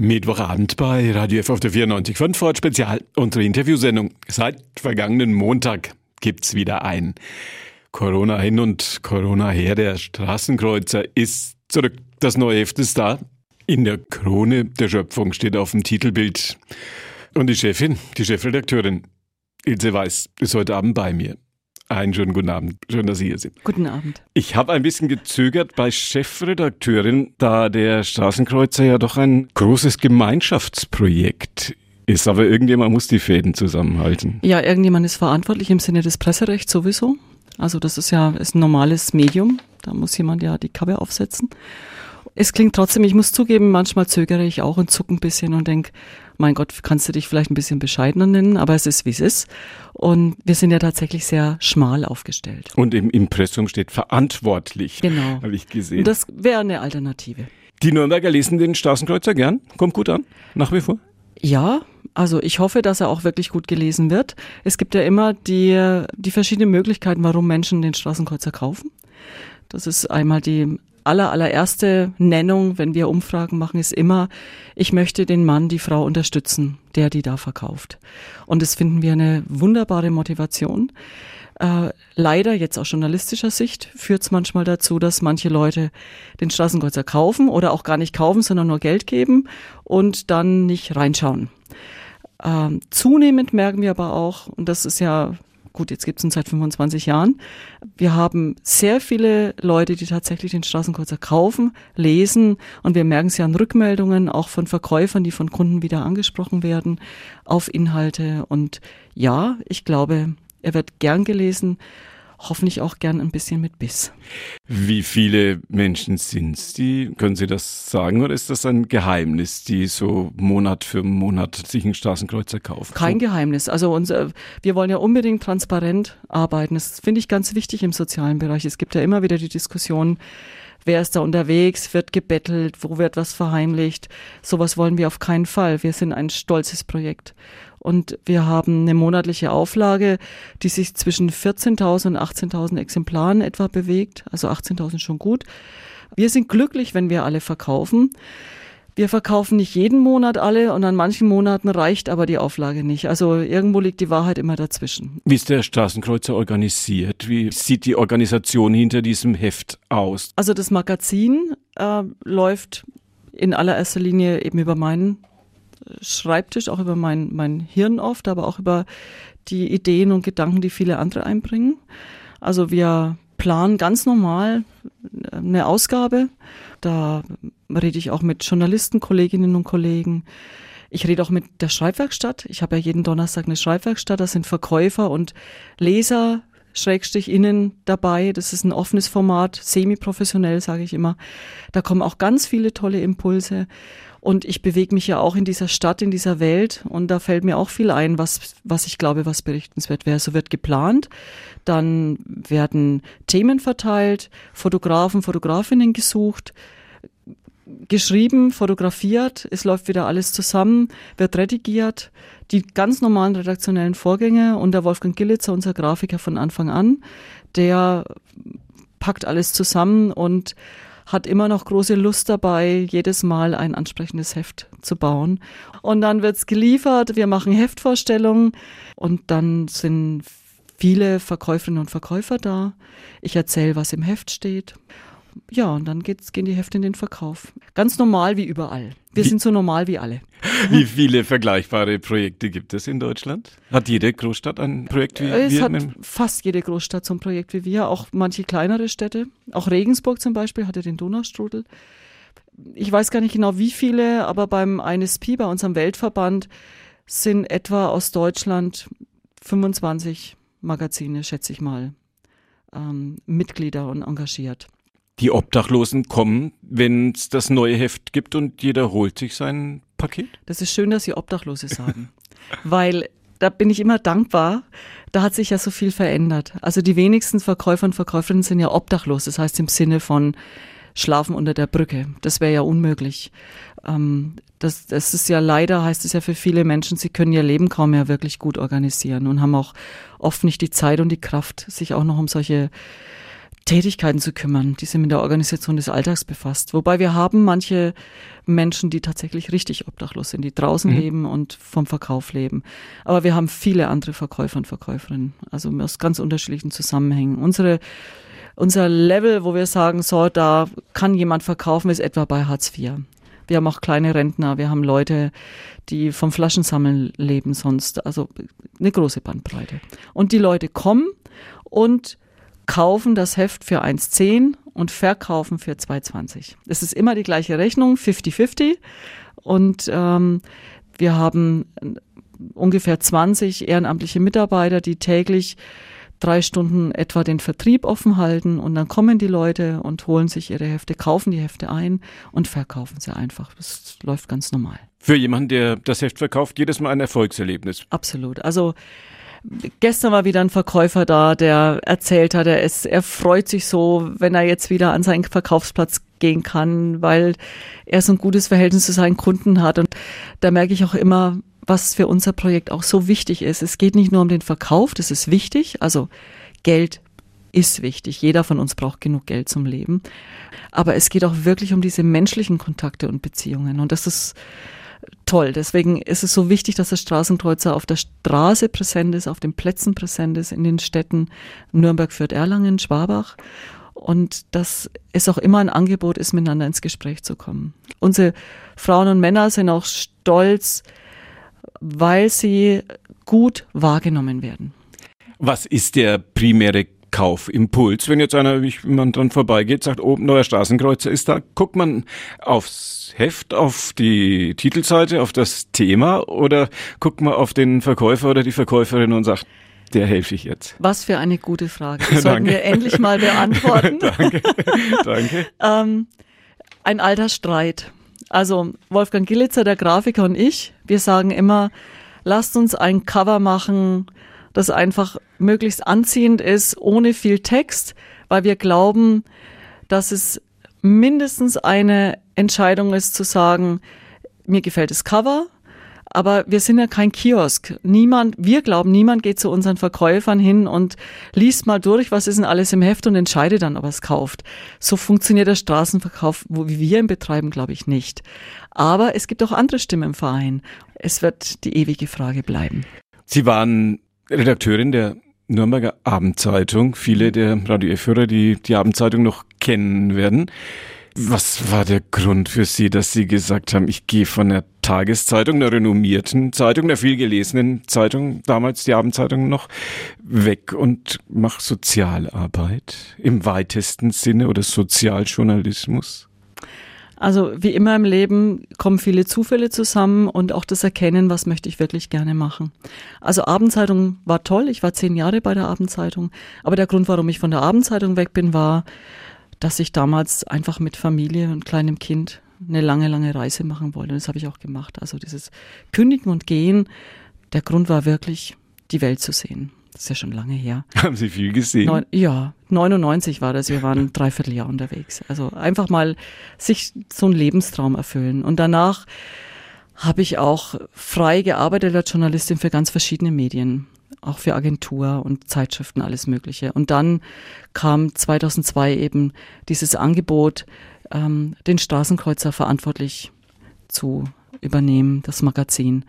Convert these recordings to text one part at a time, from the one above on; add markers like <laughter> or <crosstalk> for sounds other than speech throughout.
Mittwochabend bei Radio F auf der 94 Ford Spezial, unsere Interviewsendung. Seit vergangenen Montag gibt's wieder ein. Corona hin und Corona her, der Straßenkreuzer ist zurück. Das neue Heft ist da. In der Krone der Schöpfung steht auf dem Titelbild. Und die Chefin, die Chefredakteurin Ilse Weiß, ist heute Abend bei mir. Einen schönen guten Abend. Schön, dass Sie hier sind. Guten Abend. Ich habe ein bisschen gezögert bei Chefredakteurin, da der Straßenkreuzer ja doch ein großes Gemeinschaftsprojekt ist. Aber irgendjemand muss die Fäden zusammenhalten. Ja, irgendjemand ist verantwortlich im Sinne des Presserechts sowieso. Also das ist ja ist ein normales Medium. Da muss jemand ja die Kappe aufsetzen. Es klingt trotzdem, ich muss zugeben, manchmal zögere ich auch und zucke ein bisschen und denke, mein Gott, kannst du dich vielleicht ein bisschen bescheidener nennen, aber es ist, wie es ist. Und wir sind ja tatsächlich sehr schmal aufgestellt. Und im Impressum steht verantwortlich. Genau. Habe ich gesehen. Und das wäre eine Alternative. Die Nürnberger lesen den Straßenkreuzer gern. Kommt gut an, nach wie vor. Ja, also ich hoffe, dass er auch wirklich gut gelesen wird. Es gibt ja immer die, die verschiedenen Möglichkeiten, warum Menschen den Straßenkreuzer kaufen. Das ist einmal die aller, allererste Nennung, wenn wir Umfragen machen, ist immer, ich möchte den Mann, die Frau unterstützen, der die da verkauft. Und das finden wir eine wunderbare Motivation. Äh, leider jetzt aus journalistischer Sicht führt es manchmal dazu, dass manche Leute den Straßenkreuzer kaufen oder auch gar nicht kaufen, sondern nur Geld geben und dann nicht reinschauen. Ähm, zunehmend merken wir aber auch, und das ist ja gut, jetzt gibt es ihn seit 25 Jahren. Wir haben sehr viele Leute, die tatsächlich den Straßenkreuzer kaufen, lesen und wir merken es ja an Rückmeldungen, auch von Verkäufern, die von Kunden wieder angesprochen werden, auf Inhalte. Und ja, ich glaube, er wird gern gelesen hoffentlich auch gern ein bisschen mit Biss. Wie viele Menschen sind es, die, können Sie das sagen, oder ist das ein Geheimnis, die so Monat für Monat sich einen Straßenkreuzer kaufen? Kein Geheimnis. Also unser, wir wollen ja unbedingt transparent arbeiten. Das finde ich ganz wichtig im sozialen Bereich. Es gibt ja immer wieder die Diskussion, wer ist da unterwegs, wird gebettelt, wo wird was verheimlicht. Sowas wollen wir auf keinen Fall. Wir sind ein stolzes Projekt. Und wir haben eine monatliche Auflage, die sich zwischen 14.000 und 18.000 Exemplaren etwa bewegt. Also 18.000 schon gut. Wir sind glücklich, wenn wir alle verkaufen. Wir verkaufen nicht jeden Monat alle und an manchen Monaten reicht aber die Auflage nicht. Also irgendwo liegt die Wahrheit immer dazwischen. Wie ist der Straßenkreuzer organisiert? Wie sieht die Organisation hinter diesem Heft aus? Also das Magazin äh, läuft in allererster Linie eben über meinen Schreibtisch, auch über mein, mein Hirn oft, aber auch über die Ideen und Gedanken, die viele andere einbringen. Also wir planen ganz normal eine Ausgabe. Da rede ich auch mit Journalisten, Kolleginnen und Kollegen. Ich rede auch mit der Schreibwerkstatt. Ich habe ja jeden Donnerstag eine Schreibwerkstatt. Da sind Verkäufer und Leser, Schrägstrich innen dabei. Das ist ein offenes Format, semi-professionell, sage ich immer. Da kommen auch ganz viele tolle Impulse. Und ich bewege mich ja auch in dieser Stadt, in dieser Welt. Und da fällt mir auch viel ein, was, was ich glaube, was berichtenswert wäre. So wird geplant. Dann werden Themen verteilt, Fotografen, Fotografinnen gesucht, geschrieben, fotografiert. Es läuft wieder alles zusammen, wird redigiert. Die ganz normalen redaktionellen Vorgänge. Und der Wolfgang Gillitzer, unser Grafiker von Anfang an, der packt alles zusammen und hat immer noch große Lust dabei, jedes Mal ein ansprechendes Heft zu bauen. Und dann wird's geliefert, wir machen Heftvorstellungen und dann sind viele Verkäuferinnen und Verkäufer da. Ich erzähle, was im Heft steht ja, und dann geht's, gehen die Hefte in den Verkauf. Ganz normal wie überall. Wir wie, sind so normal wie alle. <laughs> Wie viele vergleichbare Projekte gibt es in Deutschland? Hat jede Großstadt ein Projekt wie es wir? Es hat fast jede Großstadt so ein Projekt wie wir, auch manche kleinere Städte. Auch Regensburg zum Beispiel hatte den Donaustrudel. Ich weiß gar nicht genau wie viele, aber beim INSP, bei unserem Weltverband, sind etwa aus Deutschland 25 Magazine, schätze ich mal, ähm, Mitglieder und engagiert die Obdachlosen kommen, wenn es das neue Heft gibt und jeder holt sich sein Paket? Das ist schön, dass Sie Obdachlose sagen, <laughs> weil da bin ich immer dankbar. Da hat sich ja so viel verändert. Also die wenigsten Verkäufer und Verkäuferinnen sind ja obdachlos. Das heißt im Sinne von schlafen unter der Brücke. Das wäre ja unmöglich. Ähm, das, das ist ja leider, heißt es ja für viele Menschen, sie können ihr Leben kaum mehr wirklich gut organisieren und haben auch oft nicht die Zeit und die Kraft, sich auch noch um solche Tätigkeiten zu kümmern, die sich mit der Organisation des Alltags befasst. Wobei wir haben manche Menschen, die tatsächlich richtig obdachlos sind, die draußen mhm. leben und vom Verkauf leben. Aber wir haben viele andere Verkäufer und Verkäuferinnen, also aus ganz unterschiedlichen Zusammenhängen. Unsere unser Level, wo wir sagen, so, da kann jemand verkaufen, ist etwa bei Hartz IV. Wir haben auch kleine Rentner, wir haben Leute, die vom Flaschensammeln leben sonst, also eine große Bandbreite. Und die Leute kommen und kaufen das Heft für 1,10 und verkaufen für 2,20. Es ist immer die gleiche Rechnung, 50-50. Und ähm, wir haben ungefähr 20 ehrenamtliche Mitarbeiter, die täglich drei Stunden etwa den Vertrieb offen halten und dann kommen die Leute und holen sich ihre Hefte, kaufen die Hefte ein und verkaufen sie einfach. Das läuft ganz normal. Für jemanden, der das Heft verkauft, jedes Mal ein Erfolgserlebnis. Absolut. Also Gestern war wieder ein Verkäufer da, der erzählt hat, er, ist, er freut sich so, wenn er jetzt wieder an seinen Verkaufsplatz gehen kann, weil er so ein gutes Verhältnis zu seinen Kunden hat. Und da merke ich auch immer, was für unser Projekt auch so wichtig ist. Es geht nicht nur um den Verkauf, das ist wichtig. Also Geld ist wichtig. Jeder von uns braucht genug Geld zum Leben. Aber es geht auch wirklich um diese menschlichen Kontakte und Beziehungen. Und das ist toll. Deswegen ist es so wichtig, dass der Straßenkreuzer auf der Straße präsent ist, auf den Plätzen präsent ist, in den Städten Nürnberg, Fürth, Erlangen, Schwabach. Und dass es auch immer ein Angebot ist, miteinander ins Gespräch zu kommen. Unsere Frauen und Männer sind auch stolz, weil sie gut wahrgenommen werden. Was ist der primäre Kaufimpuls? Wenn jetzt einer, wie man dran vorbeigeht, sagt, oben neuer Straßenkreuzer ist da, guckt man aufs Heft, auf die Titelseite, auf das Thema oder guckt man auf den Verkäufer oder die Verkäuferin und sagt, der helfe ich jetzt. Was für eine gute Frage. Die <laughs> sollten wir endlich mal <laughs> beantworten. <laughs> danke. danke. ähm, ein alter Streit. Also Wolfgang Gillitzer, der Grafiker und ich, wir sagen immer, lasst uns ein Cover machen, das einfach möglichst anziehend ist, ohne viel Text, weil wir glauben, dass es mindestens eine Entscheidung ist zu sagen, mir gefällt das Cover, aber wir sind ja kein Kiosk. Niemand, wir glauben, niemand geht zu unseren Verkäufern hin und liest mal durch, was ist denn alles im Heft und entscheidet dann, ob er es kauft. So funktioniert der Straßenverkauf, wo wir ihn betreiben, glaube ich nicht. Aber es gibt auch andere Stimmen im Verein. Es wird die ewige Frage bleiben. Sie waren Redakteurin der Nürnberger Abendzeitung. Viele der Radio F-Hörer, die die Abendzeitung noch kennen werden. Was war der Grund für Sie, dass Sie gesagt haben, ich gehe von der Tageszeitung, einer renommierten Zeitung, einer viel gelesenen Zeitung, damals die Abendzeitung noch, weg und mache Sozialarbeit im weitesten Sinne oder Sozialjournalismus? Also wie immer im Leben kommen viele Zufälle zusammen und auch das Erkennen, was möchte ich wirklich gerne machen. Also Abendzeitung war toll, ich war zehn Jahre bei der Abendzeitung, aber der Grund, warum ich von der Abendzeitung weg bin, war, dass ich damals einfach mit Familie und kleinem Kind eine lange, lange Reise machen wollte. Und das habe ich auch gemacht. Also dieses Kündigen und Gehen, der Grund war wirklich, die Welt zu sehen. Das ist ja schon lange her. <laughs> Haben Sie viel gesehen? Neun, ja, 99 war das. Wir waren <laughs> ein Dreivierteljahr unterwegs. Also einfach mal sich so einen Lebenstraum erfüllen. Und danach habe ich auch frei gearbeitet als Journalistin für ganz verschiedene Medien auch für Agentur und Zeitschriften, alles Mögliche. Und dann kam 2002 eben dieses Angebot, ähm, den Straßenkreuzer verantwortlich zu übernehmen, das Magazin.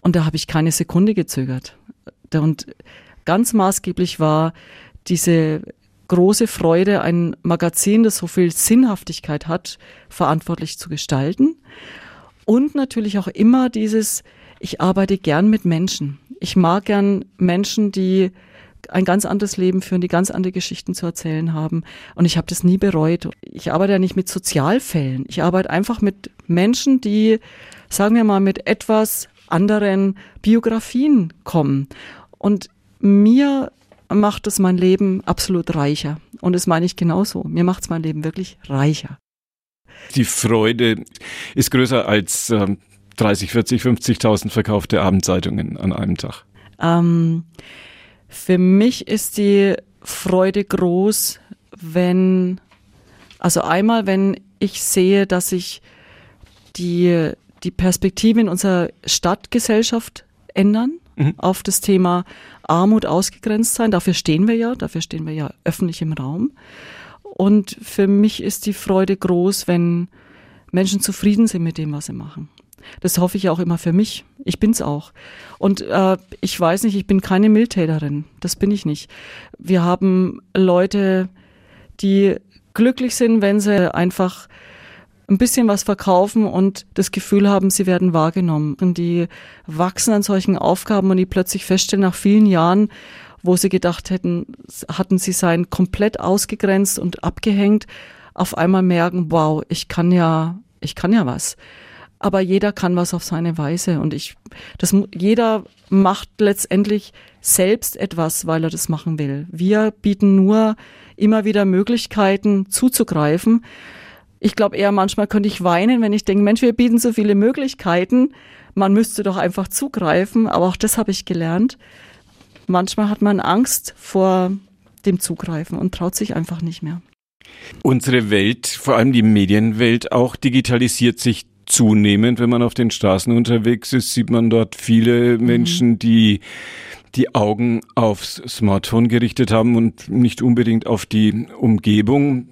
Und da habe ich keine Sekunde gezögert. Und ganz maßgeblich war diese große Freude, ein Magazin, das so viel Sinnhaftigkeit hat, verantwortlich zu gestalten. Und natürlich auch immer dieses, ich arbeite gern mit Menschen. Ich mag gern Menschen, die ein ganz anderes Leben führen, die ganz andere Geschichten zu erzählen haben. Und ich habe das nie bereut. Ich arbeite ja nicht mit Sozialfällen. Ich arbeite einfach mit Menschen, die, sagen wir mal, mit etwas anderen Biografien kommen. Und mir macht es mein Leben absolut reicher. Und das meine ich genauso. Mir macht es mein Leben wirklich reicher. Die Freude ist größer als ähm, 30, 40, 50.000 verkaufte Abendzeitungen an einem Tag? Ähm, für mich ist die Freude groß, wenn, also einmal, wenn ich sehe, dass sich die, die Perspektive in unserer Stadtgesellschaft ändern. Mhm. auf das Thema Armut ausgegrenzt sein. Dafür stehen wir ja, dafür stehen wir ja öffentlich im Raum. Und für mich ist die Freude groß, wenn Menschen zufrieden sind mit dem, was sie machen. Das hoffe ich auch immer für mich. Ich bin's auch. Und äh, ich weiß nicht, ich bin keine Mildtäterin. Das bin ich nicht. Wir haben Leute, die glücklich sind, wenn sie einfach ein bisschen was verkaufen und das Gefühl haben, sie werden wahrgenommen. Und die wachsen an solchen Aufgaben und die plötzlich feststellen, nach vielen Jahren, wo sie gedacht hätten, hatten sie seien komplett ausgegrenzt und abgehängt, auf einmal merken, wow, ich kann ja, ich kann ja was. Aber jeder kann was auf seine Weise und ich, das, jeder macht letztendlich selbst etwas, weil er das machen will. Wir bieten nur immer wieder Möglichkeiten zuzugreifen. Ich glaube eher manchmal könnte ich weinen, wenn ich denke, Mensch, wir bieten so viele Möglichkeiten. Man müsste doch einfach zugreifen. Aber auch das habe ich gelernt. Manchmal hat man Angst vor dem Zugreifen und traut sich einfach nicht mehr. Unsere Welt, vor allem die Medienwelt, auch digitalisiert sich zunehmend. Wenn man auf den Straßen unterwegs ist, sieht man dort viele mhm. Menschen, die die Augen aufs Smartphone gerichtet haben und nicht unbedingt auf die Umgebung.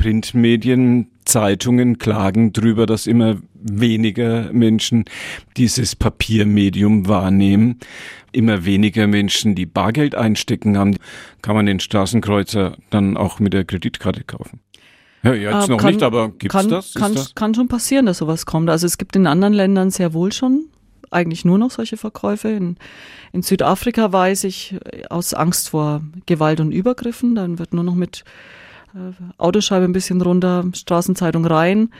Printmedien, Zeitungen klagen drüber, dass immer weniger Menschen dieses Papiermedium wahrnehmen. Immer weniger Menschen, die Bargeld einstecken haben, kann man den Straßenkreuzer dann auch mit der Kreditkarte kaufen. Ja, jetzt äh, noch kann, nicht, aber gibt's kann, das? Kann, das? kann schon passieren, dass sowas kommt. Also es gibt in anderen Ländern sehr wohl schon eigentlich nur noch solche Verkäufe. In, in Südafrika weiß ich aus Angst vor Gewalt und Übergriffen, dann wird nur noch mit äh, Autoscheibe ein bisschen runter, Straßenzeitung rein,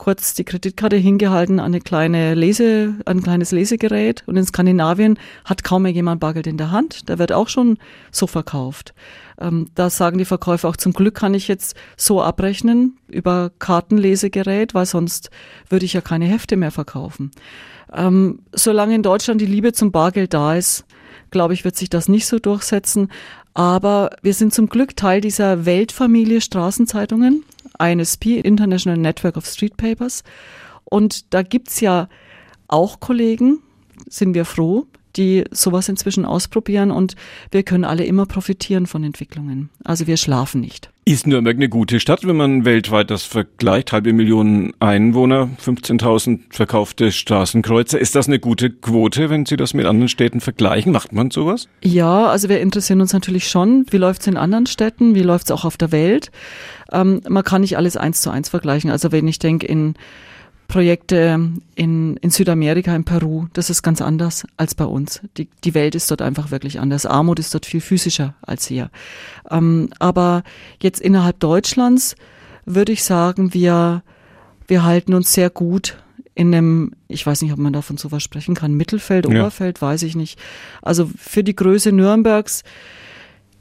kurz die Kreditkarte hingehalten an eine kleine Lese, ein kleines Lesegerät. Und in Skandinavien hat kaum mehr jemand Bargeld in der Hand. Da wird auch schon so verkauft. Ähm, da sagen die Verkäufer auch zum Glück kann ich jetzt so abrechnen über Kartenlesegerät, weil sonst würde ich ja keine Hefte mehr verkaufen. Ähm, solange in Deutschland die Liebe zum Bargeld da ist, glaube ich, wird sich das nicht so durchsetzen. Aber wir sind zum Glück Teil dieser Weltfamilie Straßenzeitungen, INSP, International Network of Street Papers. Und da gibt's ja auch Kollegen, sind wir froh, die sowas inzwischen ausprobieren und wir können alle immer profitieren von Entwicklungen. Also wir schlafen nicht. Ist Nürnberg eine gute Stadt, wenn man weltweit das vergleicht? Halbe Millionen Einwohner, 15.000 verkaufte Straßenkreuze. Ist das eine gute Quote, wenn Sie das mit anderen Städten vergleichen? Macht man sowas? Ja, also wir interessieren uns natürlich schon. Wie läuft es in anderen Städten? Wie läuft es auch auf der Welt? Ähm, man kann nicht alles eins zu eins vergleichen. Also wenn ich denke, in Projekte in, in Südamerika, in Peru, das ist ganz anders als bei uns. Die, die Welt ist dort einfach wirklich anders. Armut ist dort viel physischer als hier. Ähm, aber jetzt innerhalb Deutschlands würde ich sagen, wir, wir halten uns sehr gut in einem, ich weiß nicht, ob man davon so was sprechen kann, Mittelfeld, ja. Oberfeld, weiß ich nicht. Also für die Größe Nürnbergs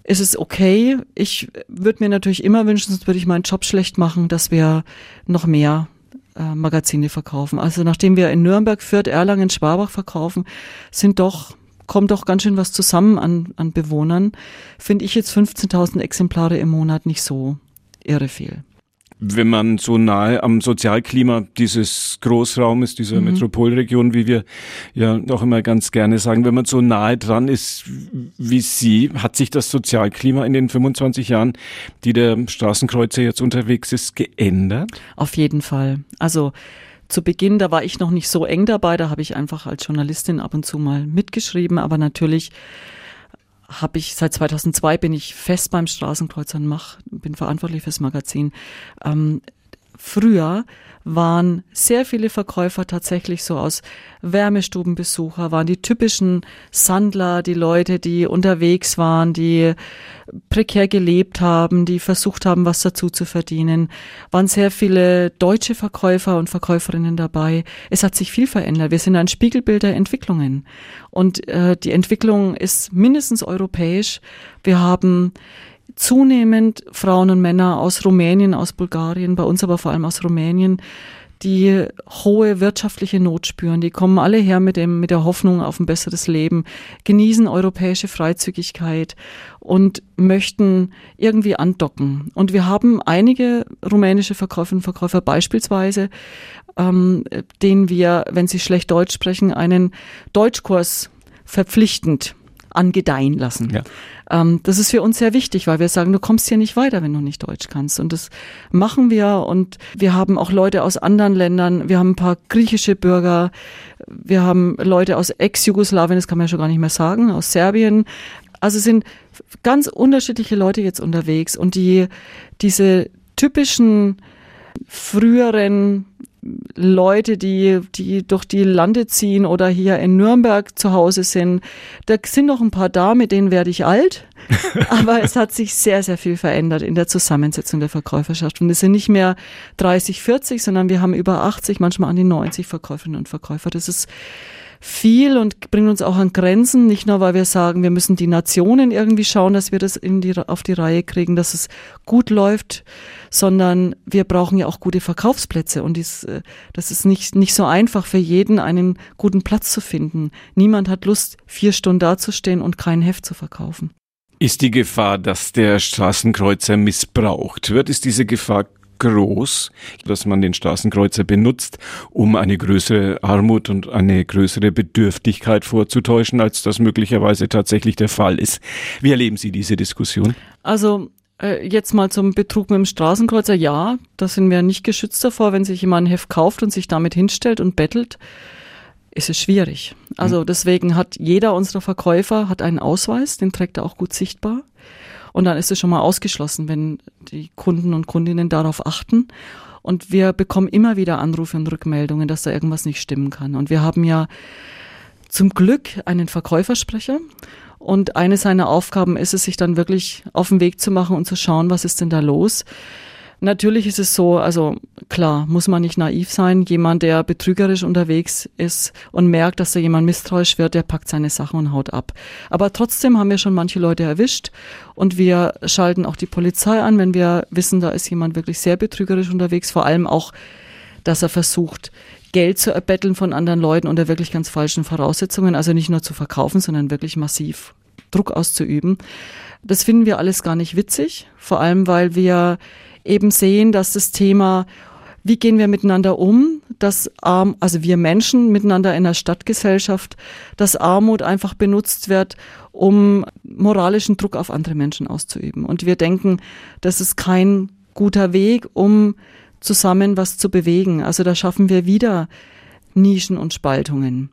ist es okay. Ich würde mir natürlich immer wünschen, sonst würde ich meinen Job schlecht machen, dass wir noch mehr äh, Magazine verkaufen. Also nachdem wir in Nürnberg, Fürth, Erlangen, Schwabach verkaufen, sind doch kommt doch ganz schön was zusammen an, an Bewohnern. Finde ich jetzt 15.000 Exemplare im Monat nicht so irre viel wenn man so nahe am Sozialklima dieses Großraumes, dieser mhm. Metropolregion, wie wir ja auch immer ganz gerne sagen, wenn man so nahe dran ist wie Sie, hat sich das Sozialklima in den 25 Jahren, die der Straßenkreuzer jetzt unterwegs ist, geändert? Auf jeden Fall. Also zu Beginn, da war ich noch nicht so eng dabei, da habe ich einfach als Journalistin ab und zu mal mitgeschrieben, aber natürlich habe ich seit 2002 bin ich fest beim Straßenkreuzer und mach, bin verantwortlich fürs Magazin. Ähm, früher waren sehr viele Verkäufer tatsächlich so aus Wärmestubenbesucher, waren die typischen Sandler, die Leute, die unterwegs waren, die prekär gelebt haben, die versucht haben, was dazu zu verdienen. Waren sehr viele deutsche Verkäufer und Verkäuferinnen dabei. Es hat sich viel verändert. Wir sind ein Spiegelbild der Entwicklungen. Und äh, die Entwicklung ist mindestens europäisch. Wir haben zunehmend Frauen und Männer aus Rumänien, aus Bulgarien, bei uns aber vor allem aus Rumänien, die hohe wirtschaftliche Not spüren. Die kommen alle her mit dem, mit der Hoffnung auf ein besseres Leben, genießen europäische Freizügigkeit und möchten irgendwie andocken. Und wir haben einige rumänische Verkäuferinnen und Verkäufer beispielsweise, ähm, denen wir, wenn sie schlecht Deutsch sprechen, einen Deutschkurs verpflichtend angedeihen lassen. Ja. Ähm, das ist für uns sehr wichtig, weil wir sagen, du kommst hier nicht weiter, wenn du nicht Deutsch kannst. Und das machen wir. Und wir haben auch Leute aus anderen Ländern. Wir haben ein paar griechische Bürger. Wir haben Leute aus Ex-Jugoslawien, das kann man ja schon gar nicht mehr sagen, aus Serbien. Also es sind ganz unterschiedliche Leute jetzt unterwegs. Und die, diese typischen früheren Leute, die, die durch die Lande ziehen oder hier in Nürnberg zu Hause sind. Da sind noch ein paar da, mit denen werde ich alt. <laughs> Aber es hat sich sehr, sehr viel verändert in der Zusammensetzung der Verkäuferschaft. Und es sind nicht mehr 30, 40, sondern wir haben über 80, manchmal an die 90 Verkäuferinnen und Verkäufer. Das ist viel und bringt uns auch an Grenzen, nicht nur weil wir sagen, wir müssen die Nationen irgendwie schauen, dass wir das in die, auf die Reihe kriegen, dass es gut läuft, sondern wir brauchen ja auch gute Verkaufsplätze und dies, äh, das ist nicht, nicht so einfach für jeden, einen guten Platz zu finden. Niemand hat Lust, vier Stunden dazustehen und kein Heft zu verkaufen. Ist die Gefahr, dass der Straßenkreuzer missbraucht wird? Ist diese Gefahr groß, dass man den Straßenkreuzer benutzt, um eine größere Armut und eine größere Bedürftigkeit vorzutäuschen, als das möglicherweise tatsächlich der Fall ist. Wie erleben Sie diese Diskussion? Also äh, jetzt mal zum Betrug mit dem Straßenkreuzer. Ja, da sind wir nicht geschützt davor, wenn sich jemand ein Heft kauft und sich damit hinstellt und bettelt ist es schwierig. Also deswegen hat jeder unserer Verkäufer hat einen Ausweis, den trägt er auch gut sichtbar. Und dann ist es schon mal ausgeschlossen, wenn die Kunden und Kundinnen darauf achten. Und wir bekommen immer wieder Anrufe und Rückmeldungen, dass da irgendwas nicht stimmen kann. Und wir haben ja zum Glück einen Verkäufersprecher. Und eine seiner Aufgaben ist es, sich dann wirklich auf den Weg zu machen und zu schauen, was ist denn da los. Natürlich ist es so, also klar, muss man nicht naiv sein. Jemand, der betrügerisch unterwegs ist und merkt, dass da jemand misstrauisch wird, der packt seine Sachen und haut ab. Aber trotzdem haben wir schon manche Leute erwischt und wir schalten auch die Polizei an, wenn wir wissen, da ist jemand wirklich sehr betrügerisch unterwegs. Vor allem auch, dass er versucht, Geld zu erbetteln von anderen Leuten unter wirklich ganz falschen Voraussetzungen. Also nicht nur zu verkaufen, sondern wirklich massiv Druck auszuüben. Das finden wir alles gar nicht witzig. Vor allem, weil wir eben sehen, dass das Thema, wie gehen wir miteinander um, dass Arm, also wir Menschen miteinander in der Stadtgesellschaft, dass Armut einfach benutzt wird, um moralischen Druck auf andere Menschen auszuüben. Und wir denken, das ist kein guter Weg, um zusammen was zu bewegen. Also da schaffen wir wieder Nischen und Spaltungen.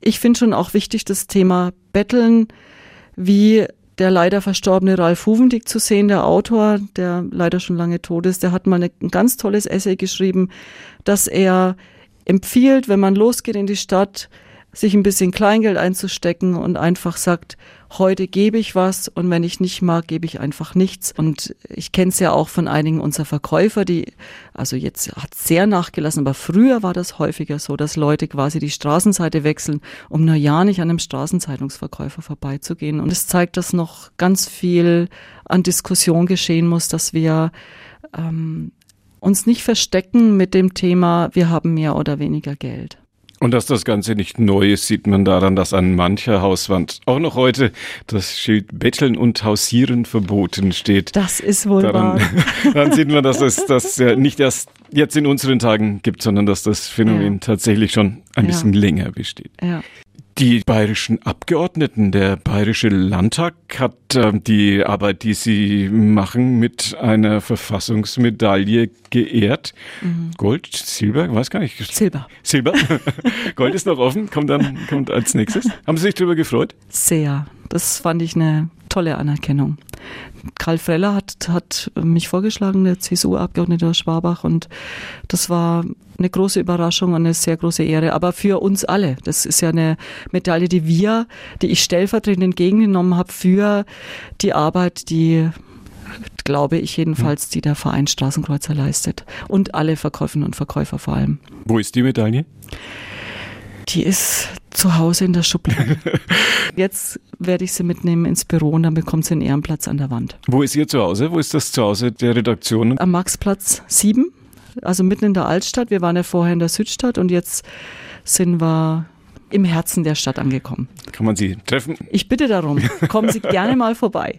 Ich finde schon auch wichtig, das Thema Betteln, wie der leider verstorbene Ralf Huvendick zu sehen, der Autor, der leider schon lange tot ist, der hat mal ein ganz tolles Essay geschrieben, dass er empfiehlt, wenn man losgeht in die Stadt, sich ein bisschen Kleingeld einzustecken und einfach sagt, heute gebe ich was und wenn ich nicht mag, gebe ich einfach nichts. Und ich kenne es ja auch von einigen unserer Verkäufer, die, also jetzt hat sehr nachgelassen, aber früher war das häufiger so, dass Leute quasi die Straßenseite wechseln, um nur ja nicht an einem Straßenzeitungsverkäufer vorbeizugehen. Und es zeigt, dass noch ganz viel an Diskussion geschehen muss, dass wir ähm, uns nicht verstecken mit dem Thema, wir haben mehr oder weniger Geld. Und dass das Ganze nicht neu ist, sieht man daran, dass an mancher Hauswand auch noch heute das Schild Betteln und Hausieren verboten steht. Das ist wohl daran, wahr. <laughs> Dann sieht man, dass es das ja nicht erst jetzt in unseren Tagen gibt, sondern dass das Phänomen ja. tatsächlich schon ein ja. bisschen länger besteht. Ja. Die bayerischen Abgeordneten, der bayerische Landtag hat äh, die Arbeit, die sie machen, mit einer Verfassungsmedaille geehrt. Mhm. Gold, Silber, weiß gar nicht. Silber. Silber. <laughs> Gold ist noch offen, kommt dann kommt als nächstes. Haben Sie sich darüber gefreut? Sehr. Das fand ich eine tolle Anerkennung. Karl Freller hat, hat mich vorgeschlagen, der CSU-Abgeordnete aus Schwabach, und das war eine große Überraschung und eine sehr große Ehre. Aber für uns alle. Das ist ja eine Medaille, die wir, die ich stellvertretend entgegengenommen habe für die Arbeit, die glaube ich jedenfalls, die der Verein Straßenkreuzer leistet. Und alle Verkäuferinnen und Verkäufer vor allem. Wo ist die Medaille? Die ist zu Hause in der Schublade. <laughs> Jetzt werde ich sie mitnehmen ins Büro und dann bekommt sie einen Ehrenplatz an der Wand. Wo ist ihr Zuhause? Wo ist das Zuhause der Redaktion? Am Maxplatz 7, also mitten in der Altstadt. Wir waren ja vorher in der Südstadt und jetzt sind wir im Herzen der Stadt angekommen. Kann man Sie treffen? Ich bitte darum. Kommen Sie <laughs> gerne mal vorbei.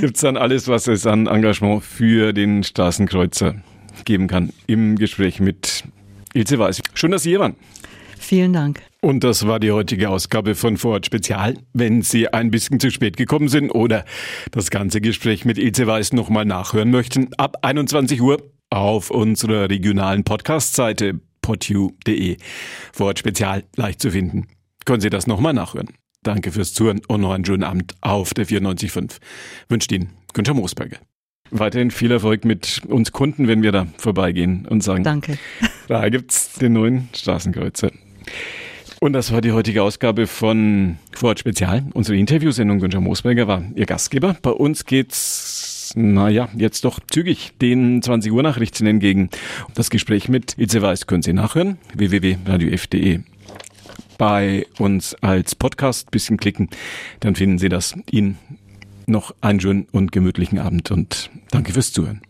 Gibt es dann alles, was es an Engagement für den Straßenkreuzer geben kann im Gespräch mit Ilse Weiß. Schön, dass Sie hier waren. Vielen Dank. Und das war die heutige Ausgabe von Vorort Spezial. Wenn Sie ein bisschen zu spät gekommen sind oder das ganze Gespräch mit Ilse Weiß nochmal nachhören möchten, ab 21 Uhr auf unserer regionalen Podcast-Seite podu.de. Vorort Spezial leicht zu finden. Können Sie das nochmal nachhören. Danke fürs Zuhören und noch einen schönen Abend auf der 94.5. Wünscht Ihnen Günther Moosberger. Weiterhin viel Erfolg mit uns Kunden, wenn wir da vorbeigehen und sagen, Danke. Da gibt's den neuen Straßenkreuzer. Und das war die heutige Ausgabe von Vorort Spezial. Unsere Interviewsendung Günther Moosberger war Ihr Gastgeber. Bei uns geht's, naja, jetzt doch zügig den 20 Uhr Nachrichten entgegen. Das Gespräch mit Ilse Weiß können Sie nachhören. www.radiof.de bei uns als Podcast bisschen klicken, dann finden Sie das. Ihnen noch einen schönen und gemütlichen Abend und danke fürs Zuhören.